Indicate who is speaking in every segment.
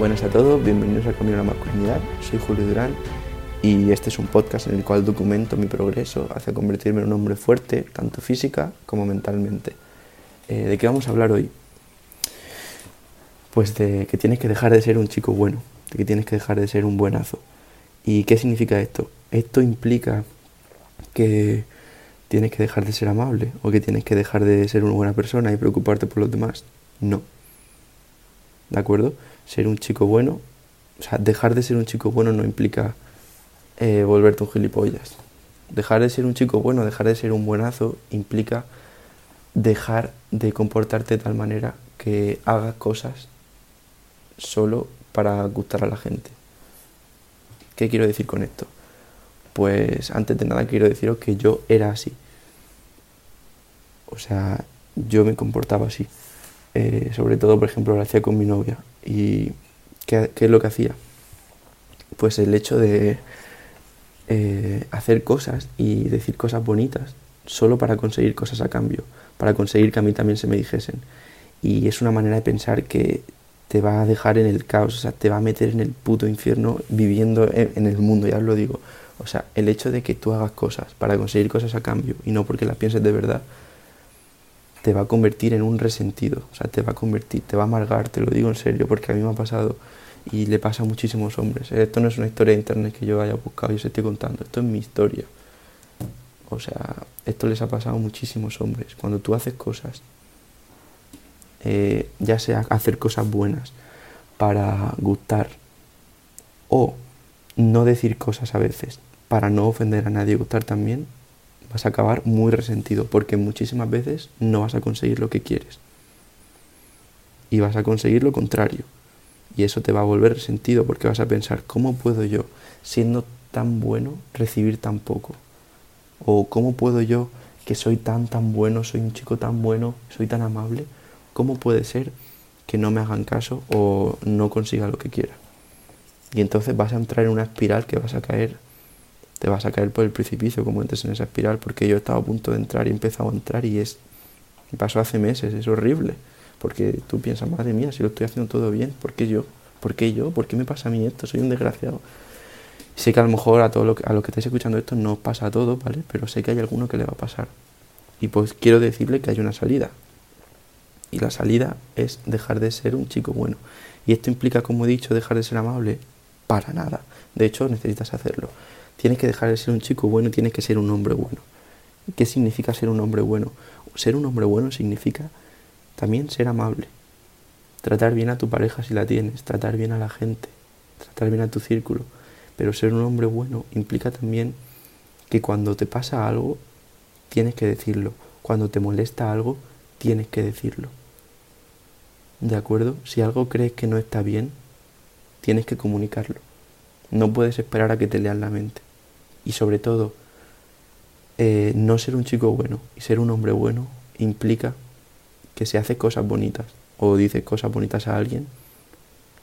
Speaker 1: Buenas a todos, bienvenidos a Camino a la Masculinidad. Soy Julio Durán y este es un podcast en el cual documento mi progreso hacia convertirme en un hombre fuerte, tanto física como mentalmente. Eh, ¿De qué vamos a hablar hoy? Pues de que tienes que dejar de ser un chico bueno, de que tienes que dejar de ser un buenazo. ¿Y qué significa esto? Esto implica que tienes que dejar de ser amable o que tienes que dejar de ser una buena persona y preocuparte por los demás. No. ¿De acuerdo? Ser un chico bueno, o sea, dejar de ser un chico bueno no implica eh, volverte un gilipollas. Dejar de ser un chico bueno, dejar de ser un buenazo, implica dejar de comportarte de tal manera que hagas cosas solo para gustar a la gente. ¿Qué quiero decir con esto? Pues antes de nada quiero deciros que yo era así. O sea, yo me comportaba así. Eh, sobre todo, por ejemplo, lo hacía con mi novia. ¿Y qué, es lo que hacía? Pues el hecho de eh, hacer cosas y decir cosas bonitas solo para conseguir cosas a cambio, para conseguir que a mí también se me dijesen. Y es una manera de pensar que te va a dejar en el caos, o sea, te va a meter en el puto infierno viviendo en, el mundo, ya os lo digo. O sea, el hecho de que tú hagas cosas para conseguir cosas a cambio y no porque las pienses de verdad, te va a convertir en un resentido, o sea, te va a convertir, te va a amargar, te lo digo en serio, porque a mí me ha pasado y le pasa a muchísimos hombres. Esto no es una historia de internet que yo haya buscado y os estoy contando, esto es mi historia. O sea, esto les ha pasado a muchísimos hombres. Cuando tú haces cosas, eh, ya sea hacer cosas buenas para gustar o no decir cosas a veces para no ofender a nadie y gustar también, vas a acabar muy resentido porque muchísimas veces no vas a conseguir lo que quieres. Y vas a conseguir lo contrario. Y eso te va a volver resentido porque vas a pensar, ¿cómo puedo yo, siendo tan bueno, recibir tan poco? ¿O cómo puedo yo, que soy tan, tan bueno, soy un chico tan bueno, soy tan amable, cómo puede ser que no me hagan caso o no consiga lo que quiera? Y entonces vas a entrar en una espiral que vas a caer, te vas a caer por el precipicio como entres en esa espiral, porque yo estaba a punto de entrar y he empezado a entrar y es, pasó hace meses, es horrible. Porque tú piensas, madre mía, si lo estoy haciendo todo bien, ¿por qué yo? ¿Por qué yo? ¿Por qué me pasa a mí esto? Soy un desgraciado. Sé que a lo mejor a, todo lo que, a los que estáis escuchando esto no pasa a todo, ¿vale? Pero sé que hay alguno que le va a pasar. Y pues quiero decirle que hay una salida. Y la salida es dejar de ser un chico bueno. Y esto implica, como he dicho, dejar de ser amable. Para nada. De hecho, necesitas hacerlo. Tienes que dejar de ser un chico bueno, tienes que ser un hombre bueno. ¿Qué significa ser un hombre bueno? Ser un hombre bueno significa también ser amable. Tratar bien a tu pareja si la tienes, tratar bien a la gente, tratar bien a tu círculo. Pero ser un hombre bueno implica también que cuando te pasa algo, tienes que decirlo. Cuando te molesta algo, tienes que decirlo. ¿De acuerdo? Si algo crees que no está bien, tienes que comunicarlo. No puedes esperar a que te lean la mente. Y sobre todo, eh, no ser un chico bueno y ser un hombre bueno implica que si haces cosas bonitas o dices cosas bonitas a alguien,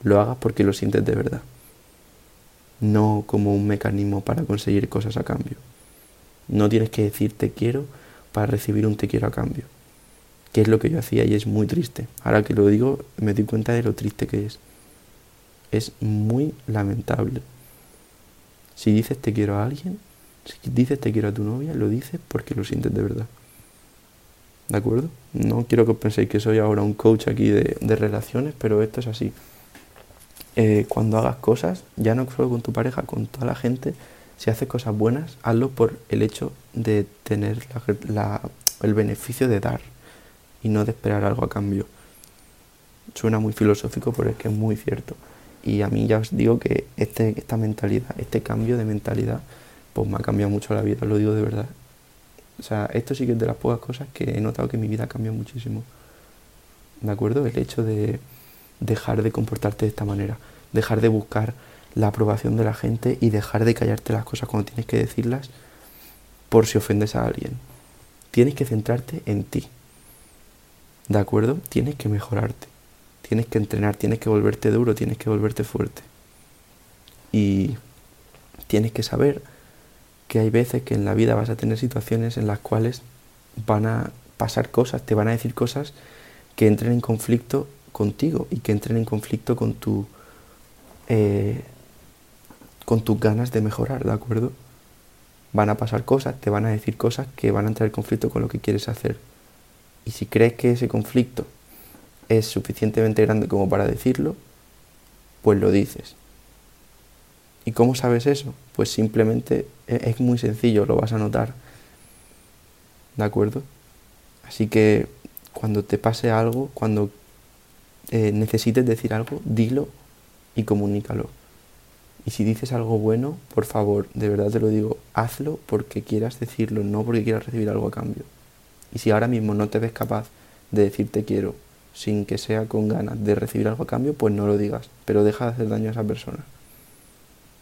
Speaker 1: lo hagas porque lo sientes de verdad. No como un mecanismo para conseguir cosas a cambio. No tienes que decir te quiero para recibir un te quiero a cambio. Que es lo que yo hacía y es muy triste. Ahora que lo digo, me doy cuenta de lo triste que es. Es muy lamentable. Si dices te quiero a alguien, si dices te quiero a tu novia, lo dices porque lo sientes de verdad. ¿De acuerdo? No quiero que os penséis que soy ahora un coach aquí de, relaciones, pero esto es así. Eh, cuando hagas cosas, ya no solo con tu pareja, con toda la gente, si haces cosas buenas, hazlo por el hecho de tener el beneficio de dar y no de esperar algo a cambio. Suena muy filosófico, pero es que es muy cierto. Y a mí ya os digo que este, esta mentalidad, este cambio de mentalidad, pues me ha cambiado mucho la vida, lo digo de verdad. O sea, esto sí que es de las pocas cosas que he notado que mi vida ha cambiado muchísimo. ¿De acuerdo? El hecho de dejar de comportarte de esta manera, dejar de buscar la aprobación de la gente y dejar de callarte las cosas cuando tienes que decirlas por si ofendes a alguien. Tienes que centrarte en ti. ¿De acuerdo? Tienes que mejorarte. Tienes que entrenar, tienes que volverte duro, tienes que volverte fuerte. Y tienes que saber que hay veces que en la vida vas a tener situaciones en las cuales van a pasar cosas, te van a decir cosas que entren en conflicto contigo y que entren en conflicto con tu, eh, con tus ganas de mejorar, ¿de acuerdo? Van a pasar cosas, te van a decir cosas que van a entrar en conflicto con lo que quieres hacer. Y si crees que ese conflicto es suficientemente grande como para decirlo, pues lo dices. ¿Y cómo sabes eso? Pues simplemente e, es muy sencillo, lo vas a notar. ¿De acuerdo? Así que cuando te pase algo, cuando eh, necesites decir algo, dilo y comunícalo. Y si dices algo bueno, por favor, de verdad te lo digo, hazlo porque quieras decirlo, no porque quieras recibir algo a cambio. Y si ahora mismo no te ves capaz de decir te quiero sin que sea con ganas de recibir algo a cambio, pues no lo digas, pero deja de hacer daño a esa persona.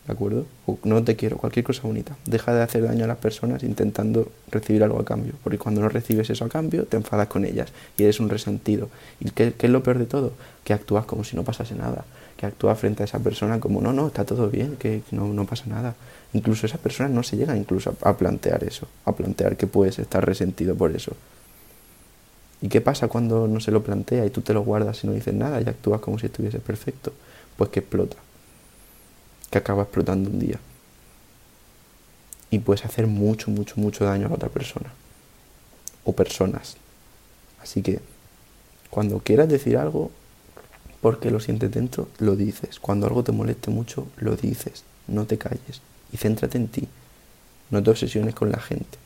Speaker 1: ¿De acuerdo? O no te quiero, cualquier cosa bonita. Deja de hacer daño a las personas intentando recibir algo a cambio, porque cuando no recibes eso a cambio, te enfadas con ellas y eres un resentido. ¿Y qué, qué es lo peor de todo? Que actúas como si no pasase nada, que actúas frente a esa persona como no, no, está todo bien, que no, no pasa nada. Incluso esa persona no se llega incluso a, a plantear eso, a plantear que puedes estar resentido por eso. ¿Y qué pasa cuando no se lo plantea y tú te lo guardas y no dices nada y actúas como si estuviese perfecto? Pues que explota que acaba explotando un día. Y puedes hacer mucho, mucho, mucho daño a la otra persona. O personas. Así que cuando quieras decir algo, porque lo sientes dentro, lo dices. Cuando algo te moleste mucho, lo dices. No te calles. Y céntrate en ti. No te obsesiones con la gente.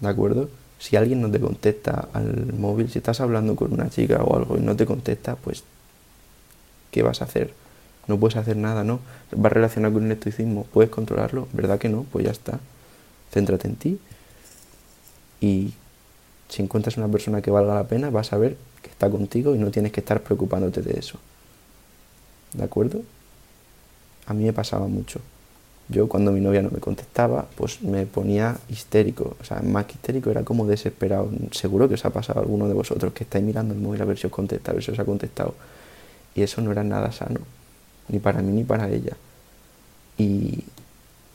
Speaker 1: ¿De acuerdo? Si alguien no te contesta al móvil, si estás hablando con una chica o algo y no te contesta, pues, ¿qué vas a hacer? no puedes hacer nada, ¿no? Va relacionado con el estoicismo, ¿puedes controlarlo? ¿Verdad que no? Pues ya está. Céntrate en ti y si encuentras una persona que valga la pena, vas a ver que está contigo y no tienes que estar preocupándote de eso. ¿De acuerdo? A mí me pasaba mucho. Yo cuando mi novia no me contestaba, pues me ponía histérico. O sea, más que histérico era como desesperado. Seguro que os ha pasado a alguno de vosotros que estáis mirando el móvil a ver si os contesta, a ver si os ha contestado. Y eso no era nada sano ni para mí ni para ella. Y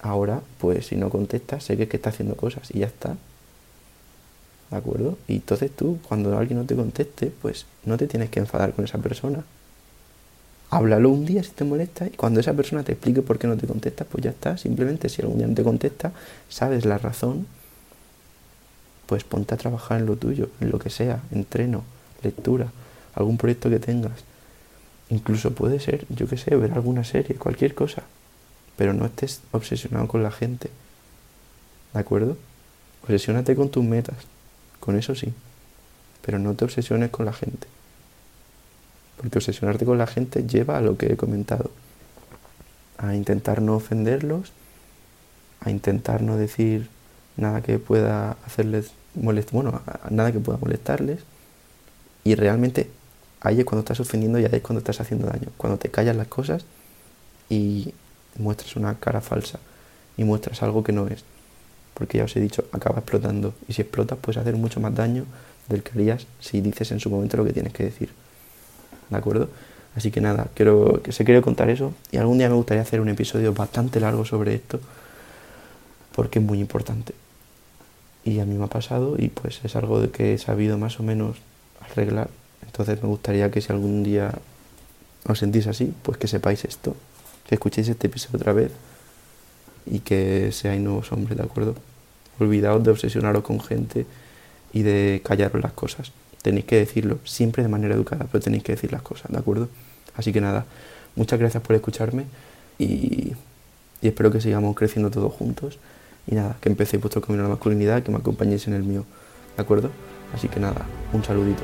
Speaker 1: ahora, pues si no contesta, sé que es que está haciendo cosas y ya está. ¿De acuerdo? Y entonces tú, cuando alguien no te conteste, pues no te tienes que enfadar con esa persona. Háblalo un día si te molesta y cuando esa persona te explique por qué no te contesta, pues ya está. Simplemente si algún día no te contesta, sabes la razón, pues ponte a trabajar en lo tuyo, en lo que sea, entreno, lectura, algún proyecto que tengas Incluso puede ser, yo qué sé, ver alguna serie, cualquier cosa. Pero no estés obsesionado con la gente. ¿De acuerdo? Obsesiónate con tus metas. Con eso sí. Pero no te obsesiones con la gente. Porque obsesionarte con la gente lleva a lo que he comentado. A intentar no ofenderlos. A intentar no decir nada que pueda hacerles molestar. Bueno, nada que pueda molestarles. Y realmente ahí es cuando estás ofendiendo y ahí es cuando estás haciendo daño. Cuando te callas las cosas y muestras una cara falsa y muestras algo que no es. Porque ya os he dicho, acaba explotando. Y si explotas puedes hacer mucho más daño del que harías si dices en su momento lo que tienes que decir. ¿De acuerdo? Así que nada, quiero, que se quiere contar eso. Y algún día me gustaría hacer un episodio bastante largo sobre esto. Porque es muy importante. Y a mí me ha pasado y pues es algo de que he sabido más o menos arreglar entonces me gustaría que si algún día os sentís así, pues que sepáis esto, que escuchéis este episodio otra vez y que seáis nuevos hombres, ¿de acuerdo? Olvidaos de obsesionaros con gente y de callaros las cosas. Tenéis que decirlo, siempre de manera educada, pero tenéis que decir las cosas, ¿de acuerdo? Así que nada, muchas gracias por escucharme y, espero que sigamos creciendo todos juntos. Y nada, que empecéis vuestro camino a la masculinidad, que me acompañéis en el mío, ¿de acuerdo? Así que nada, un saludito.